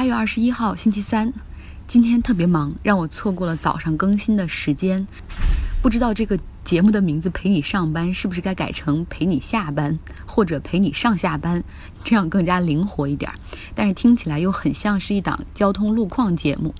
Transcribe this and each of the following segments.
八月二十一号，星期三，今天特别忙，让我错过了早上更新的时间。不知道这个节目的名字“陪你上班”是不是该改成“陪你下班”或者“陪你上下班”，这样更加灵活一点。但是听起来又很像是一档交通路况节目。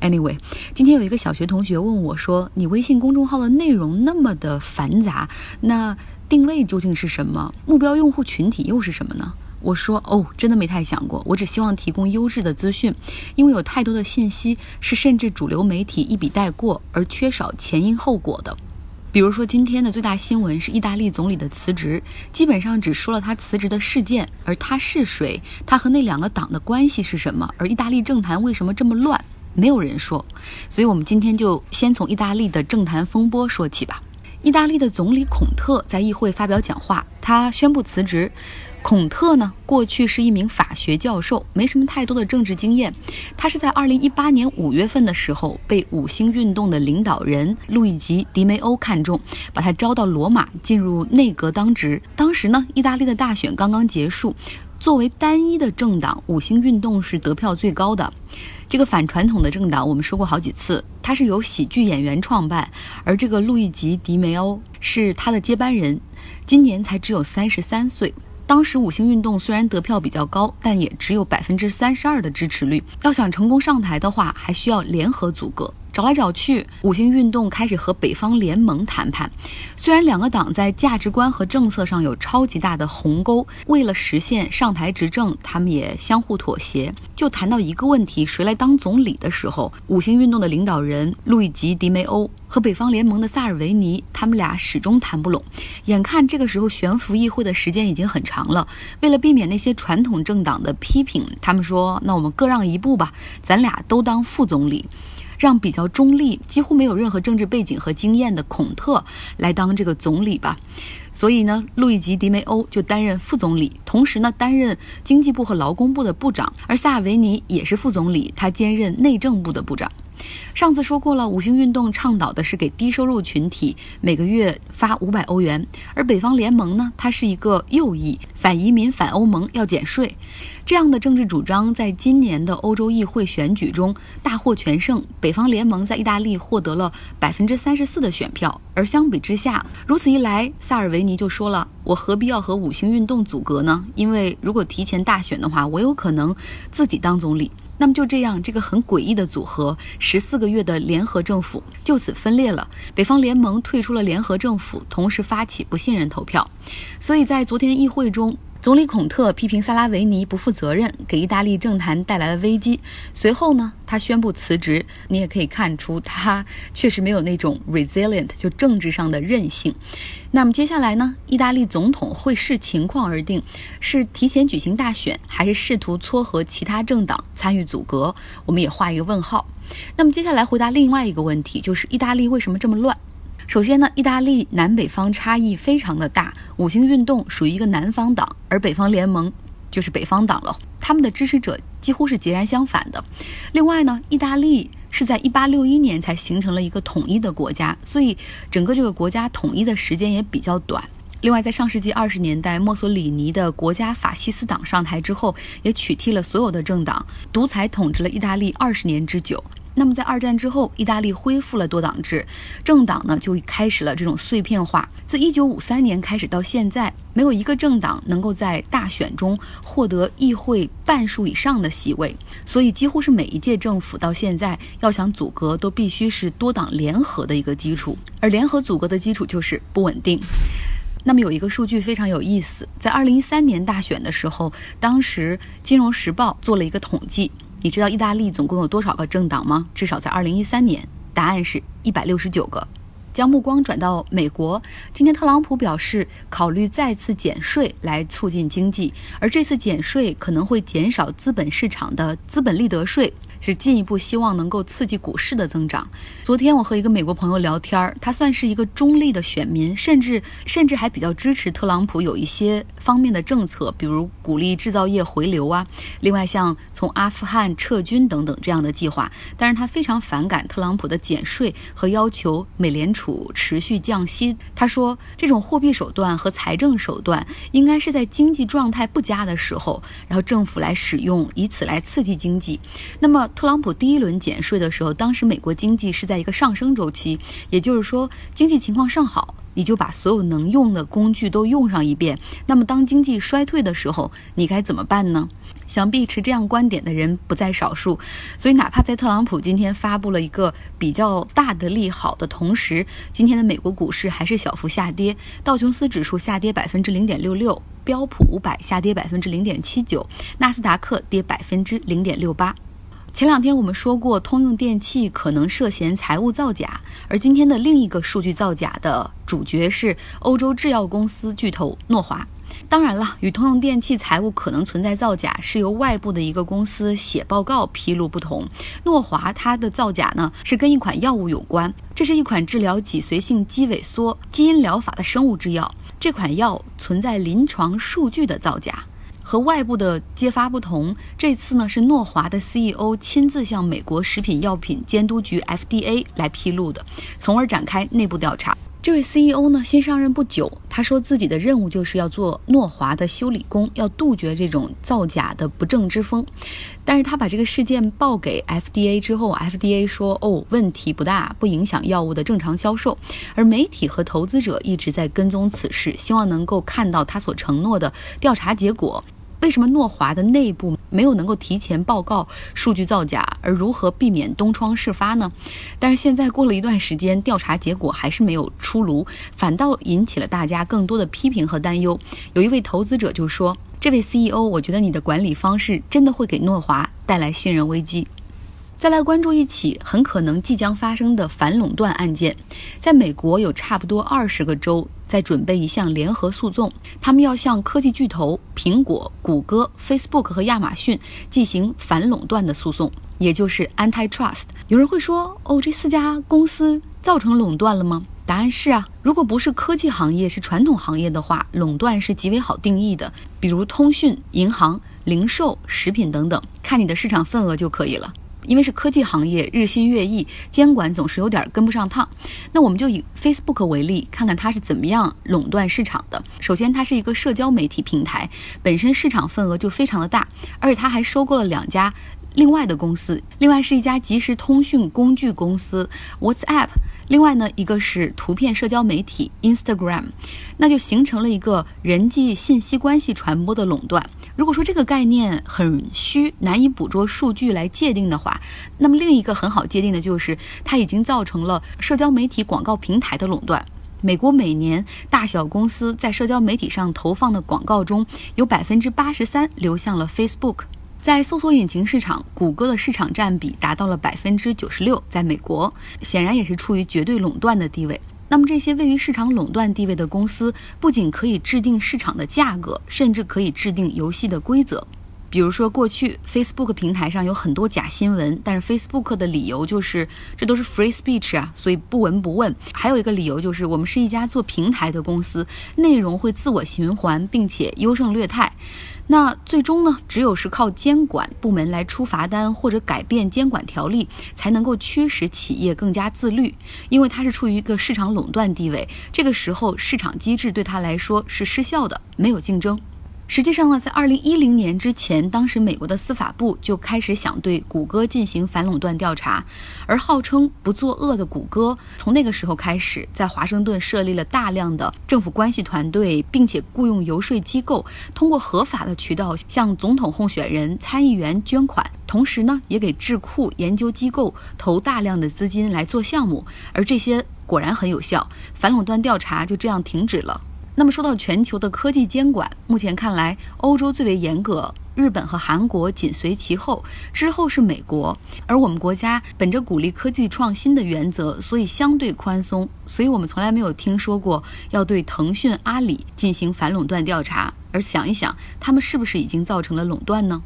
Anyway，今天有一个小学同学问我说：“你微信公众号的内容那么的繁杂，那定位究竟是什么？目标用户群体又是什么呢？”我说哦，真的没太想过，我只希望提供优质的资讯，因为有太多的信息是甚至主流媒体一笔带过，而缺少前因后果的。比如说今天的最大新闻是意大利总理的辞职，基本上只说了他辞职的事件，而他是谁，他和那两个党的关系是什么，而意大利政坛为什么这么乱，没有人说。所以我们今天就先从意大利的政坛风波说起吧。意大利的总理孔特在议会发表讲话，他宣布辞职。孔特呢，过去是一名法学教授，没什么太多的政治经验。他是在二零一八年五月份的时候被五星运动的领导人路易吉·迪梅欧看中，把他招到罗马进入内阁当职。当时呢，意大利的大选刚刚结束，作为单一的政党，五星运动是得票最高的。这个反传统的政党，我们说过好几次，它是由喜剧演员创办，而这个路易吉·迪梅欧是他的接班人，今年才只有三十三岁。当时五星运动虽然得票比较高，但也只有百分之三十二的支持率。要想成功上台的话，还需要联合组阁。找来找去，五星运动开始和北方联盟谈判。虽然两个党在价值观和政策上有超级大的鸿沟，为了实现上台执政，他们也相互妥协。就谈到一个问题，谁来当总理的时候，五星运动的领导人路易吉·迪梅欧和北方联盟的萨尔维尼，他们俩始终谈不拢。眼看这个时候悬浮议会的时间已经很长了，为了避免那些传统政党的批评，他们说：“那我们各让一步吧，咱俩都当副总理。”让比较中立、几乎没有任何政治背景和经验的孔特来当这个总理吧。所以呢，路易吉·迪梅欧就担任副总理，同时呢担任经济部和劳工部的部长。而萨尔维尼也是副总理，他兼任内政部的部长。上次说过了，五星运动倡导的是给低收入群体每个月发五百欧元，而北方联盟呢，它是一个右翼，反移民、反欧盟，要减税。这样的政治主张在今年的欧洲议会选举中大获全胜，北方联盟在意大利获得了百分之三十四的选票。而相比之下，如此一来，萨尔维尼就说了：“我何必要和五星运动阻隔呢？因为如果提前大选的话，我有可能自己当总理。”那么就这样，这个很诡异的组合，十四个月的联合政府就此分裂了。北方联盟退出了联合政府，同时发起不信任投票。所以在昨天的议会中。总理孔特批评萨拉维尼不负责任，给意大利政坛带来了危机。随后呢，他宣布辞职。你也可以看出，他确实没有那种 resilient，就政治上的韧性。那么接下来呢，意大利总统会视情况而定，是提前举行大选，还是试图撮合其他政党参与组阁？我们也画一个问号。那么接下来回答另外一个问题，就是意大利为什么这么乱？首先呢，意大利南北方差异非常的大，五星运动属于一个南方党，而北方联盟就是北方党了，他们的支持者几乎是截然相反的。另外呢，意大利是在1861年才形成了一个统一的国家，所以整个这个国家统一的时间也比较短。另外，在上世纪二十年代，墨索里尼的国家法西斯党上台之后，也取缔了所有的政党，独裁统治了意大利二十年之久。那么，在二战之后，意大利恢复了多党制，政党呢就开始了这种碎片化。自一九五三年开始到现在，没有一个政党能够在大选中获得议会半数以上的席位，所以几乎是每一届政府到现在要想阻隔，都必须是多党联合的一个基础。而联合阻隔的基础就是不稳定。那么有一个数据非常有意思，在二零一三年大选的时候，当时《金融时报》做了一个统计。你知道意大利总共有多少个政党吗？至少在二零一三年，答案是一百六十九个。将目光转到美国，今天特朗普表示考虑再次减税来促进经济，而这次减税可能会减少资本市场的资本利得税。是进一步希望能够刺激股市的增长。昨天我和一个美国朋友聊天儿，他算是一个中立的选民，甚至甚至还比较支持特朗普有一些方面的政策，比如鼓励制造业回流啊，另外像从阿富汗撤军等等这样的计划。但是他非常反感特朗普的减税和要求美联储。持续降息。他说，这种货币手段和财政手段应该是在经济状态不佳的时候，然后政府来使用，以此来刺激经济。那么，特朗普第一轮减税的时候，当时美国经济是在一个上升周期，也就是说，经济情况尚好。你就把所有能用的工具都用上一遍。那么，当经济衰退的时候，你该怎么办呢？想必持这样观点的人不在少数。所以，哪怕在特朗普今天发布了一个比较大的利好的同时，今天的美国股市还是小幅下跌。道琼斯指数下跌百分之零点六六，标普五百下跌百分之零点七九，纳斯达克跌百分之零点六八。前两天我们说过，通用电气可能涉嫌财务造假，而今天的另一个数据造假的主角是欧洲制药公司巨头诺华。当然了，与通用电气财务可能存在造假是由外部的一个公司写报告披露不同。诺华它的造假呢是跟一款药物有关，这是一款治疗脊髓性肌萎缩基因疗法的生物制药，这款药存在临床数据的造假。和外部的揭发不同，这次呢是诺华的 CEO 亲自向美国食品药品监督局 FDA 来披露的，从而展开内部调查。这位 CEO 呢新上任不久，他说自己的任务就是要做诺华的修理工，要杜绝这种造假的不正之风。但是他把这个事件报给 FDA 之后，FDA 说哦问题不大，不影响药物的正常销售。而媒体和投资者一直在跟踪此事，希望能够看到他所承诺的调查结果。为什么诺华的内部没有能够提前报告数据造假，而如何避免东窗事发呢？但是现在过了一段时间，调查结果还是没有出炉，反倒引起了大家更多的批评和担忧。有一位投资者就说：“这位 CEO，我觉得你的管理方式真的会给诺华带来信任危机。”再来关注一起很可能即将发生的反垄断案件，在美国有差不多二十个州在准备一项联合诉讼，他们要向科技巨头苹果、谷歌、Facebook 和亚马逊进行反垄断的诉讼，也就是 antitrust。有人会说，哦，这四家公司造成垄断了吗？答案是啊，如果不是科技行业，是传统行业的话，垄断是极为好定义的，比如通讯、银行、零售、食品等等，看你的市场份额就可以了。因为是科技行业，日新月异，监管总是有点跟不上趟。那我们就以 Facebook 为例，看看它是怎么样垄断市场的。首先，它是一个社交媒体平台，本身市场份额就非常的大，而且它还收购了两家另外的公司。另外是一家即时通讯工具公司 WhatsApp，另外呢一个是图片社交媒体 Instagram，那就形成了一个人际信息关系传播的垄断。如果说这个概念很虚，难以捕捉数据来界定的话，那么另一个很好界定的就是它已经造成了社交媒体广告平台的垄断。美国每年大小公司在社交媒体上投放的广告中有百分之八十三流向了 Facebook，在搜索引擎市场，谷歌的市场占比达到了百分之九十六，在美国显然也是处于绝对垄断的地位。那么这些位于市场垄断地位的公司，不仅可以制定市场的价格，甚至可以制定游戏的规则。比如说，过去 Facebook 平台上有很多假新闻，但是 Facebook 的理由就是这都是 free speech 啊，所以不闻不问。还有一个理由就是我们是一家做平台的公司，内容会自我循环，并且优胜劣汰。那最终呢，只有是靠监管部门来出罚单或者改变监管条例，才能够驱使企业更加自律，因为它是处于一个市场垄断地位，这个时候市场机制对它来说是失效的，没有竞争。实际上呢，在二零一零年之前，当时美国的司法部就开始想对谷歌进行反垄断调查，而号称不作恶的谷歌，从那个时候开始，在华盛顿设立了大量的政府关系团队，并且雇佣游说机构，通过合法的渠道向总统候选人、参议员捐款，同时呢，也给智库、研究机构投大量的资金来做项目，而这些果然很有效，反垄断调查就这样停止了。那么说到全球的科技监管，目前看来，欧洲最为严格，日本和韩国紧随其后，之后是美国。而我们国家本着鼓励科技创新的原则，所以相对宽松，所以我们从来没有听说过要对腾讯、阿里进行反垄断调查。而想一想，他们是不是已经造成了垄断呢？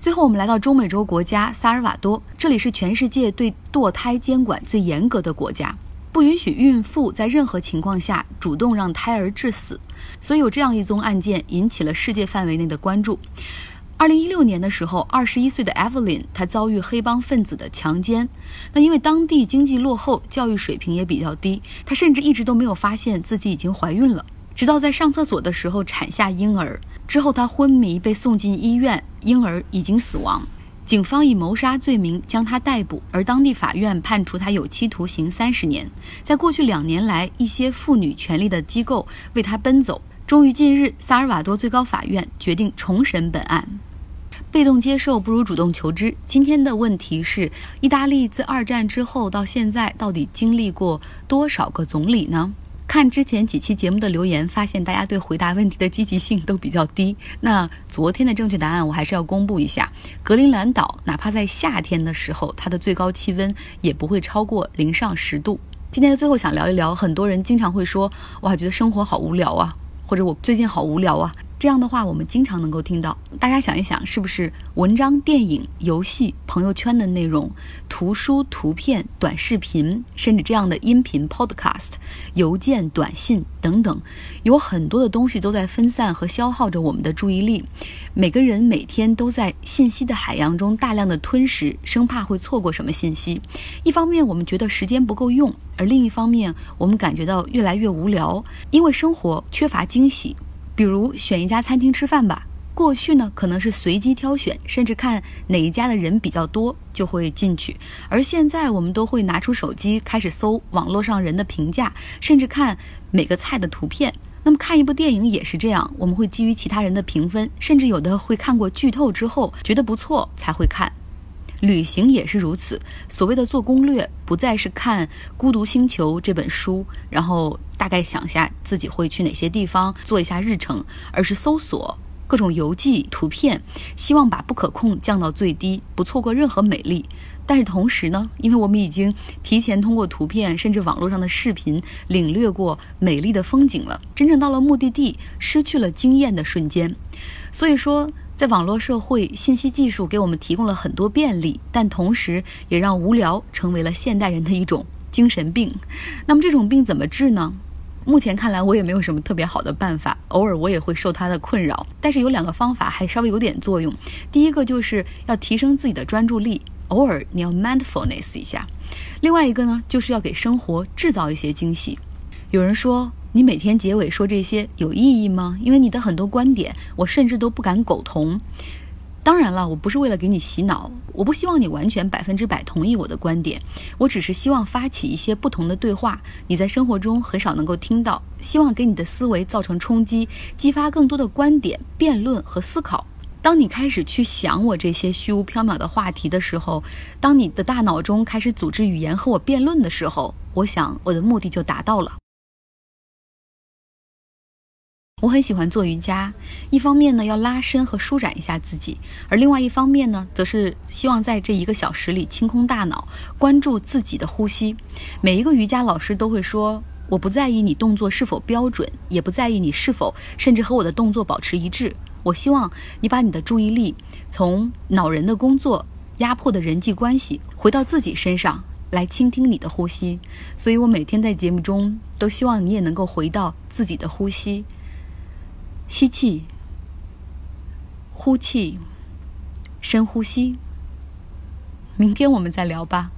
最后，我们来到中美洲国家萨尔瓦多，这里是全世界对堕胎监管最严格的国家。不允许孕妇在任何情况下主动让胎儿致死，所以有这样一宗案件引起了世界范围内的关注。二零一六年的时候，二十一岁的 Evelyn 她遭遇黑帮分子的强奸。那因为当地经济落后，教育水平也比较低，她甚至一直都没有发现自己已经怀孕了。直到在上厕所的时候产下婴儿之后，她昏迷被送进医院，婴儿已经死亡。警方以谋杀罪名将他逮捕，而当地法院判处他有期徒刑三十年。在过去两年来，一些妇女权利的机构为他奔走。终于，近日萨尔瓦多最高法院决定重审本案。被动接受不如主动求知。今天的问题是：意大利自二战之后到现在，到底经历过多少个总理呢？看之前几期节目的留言，发现大家对回答问题的积极性都比较低。那昨天的正确答案，我还是要公布一下：格陵兰岛哪怕在夏天的时候，它的最高气温也不会超过零上十度。今天的最后想聊一聊，很多人经常会说：“哇，觉得生活好无聊啊，或者我最近好无聊啊。”这样的话，我们经常能够听到。大家想一想，是不是文章、电影、游戏、朋友圈的内容、图书、图片、短视频，甚至这样的音频 （podcast）、邮件、短信等等，有很多的东西都在分散和消耗着我们的注意力。每个人每天都在信息的海洋中大量的吞食，生怕会错过什么信息。一方面，我们觉得时间不够用；而另一方面，我们感觉到越来越无聊，因为生活缺乏惊喜。比如选一家餐厅吃饭吧。过去呢，可能是随机挑选，甚至看哪一家的人比较多就会进去。而现在，我们都会拿出手机开始搜网络上人的评价，甚至看每个菜的图片。那么看一部电影也是这样，我们会基于其他人的评分，甚至有的会看过剧透之后觉得不错才会看。旅行也是如此，所谓的做攻略，不再是看《孤独星球》这本书，然后大概想下自己会去哪些地方，做一下日程，而是搜索各种游记、图片，希望把不可控降到最低，不错过任何美丽。但是同时呢，因为我们已经提前通过图片，甚至网络上的视频，领略过美丽的风景了，真正到了目的地，失去了惊艳的瞬间。所以说。在网络社会，信息技术给我们提供了很多便利，但同时也让无聊成为了现代人的一种精神病。那么这种病怎么治呢？目前看来，我也没有什么特别好的办法。偶尔我也会受它的困扰，但是有两个方法还稍微有点作用。第一个就是要提升自己的专注力，偶尔你要 mindfulness 一下。另外一个呢，就是要给生活制造一些惊喜。有人说。你每天结尾说这些有意义吗？因为你的很多观点，我甚至都不敢苟同。当然了，我不是为了给你洗脑，我不希望你完全百分之百同意我的观点，我只是希望发起一些不同的对话，你在生活中很少能够听到，希望给你的思维造成冲击，激发更多的观点、辩论和思考。当你开始去想我这些虚无缥缈的话题的时候，当你的大脑中开始组织语言和我辩论的时候，我想我的目的就达到了。我很喜欢做瑜伽，一方面呢要拉伸和舒展一下自己，而另外一方面呢，则是希望在这一个小时里清空大脑，关注自己的呼吸。每一个瑜伽老师都会说，我不在意你动作是否标准，也不在意你是否甚至和我的动作保持一致。我希望你把你的注意力从恼人的工作、压迫的人际关系，回到自己身上来倾听你的呼吸。所以我每天在节目中都希望你也能够回到自己的呼吸。吸气，呼气，深呼吸。明天我们再聊吧。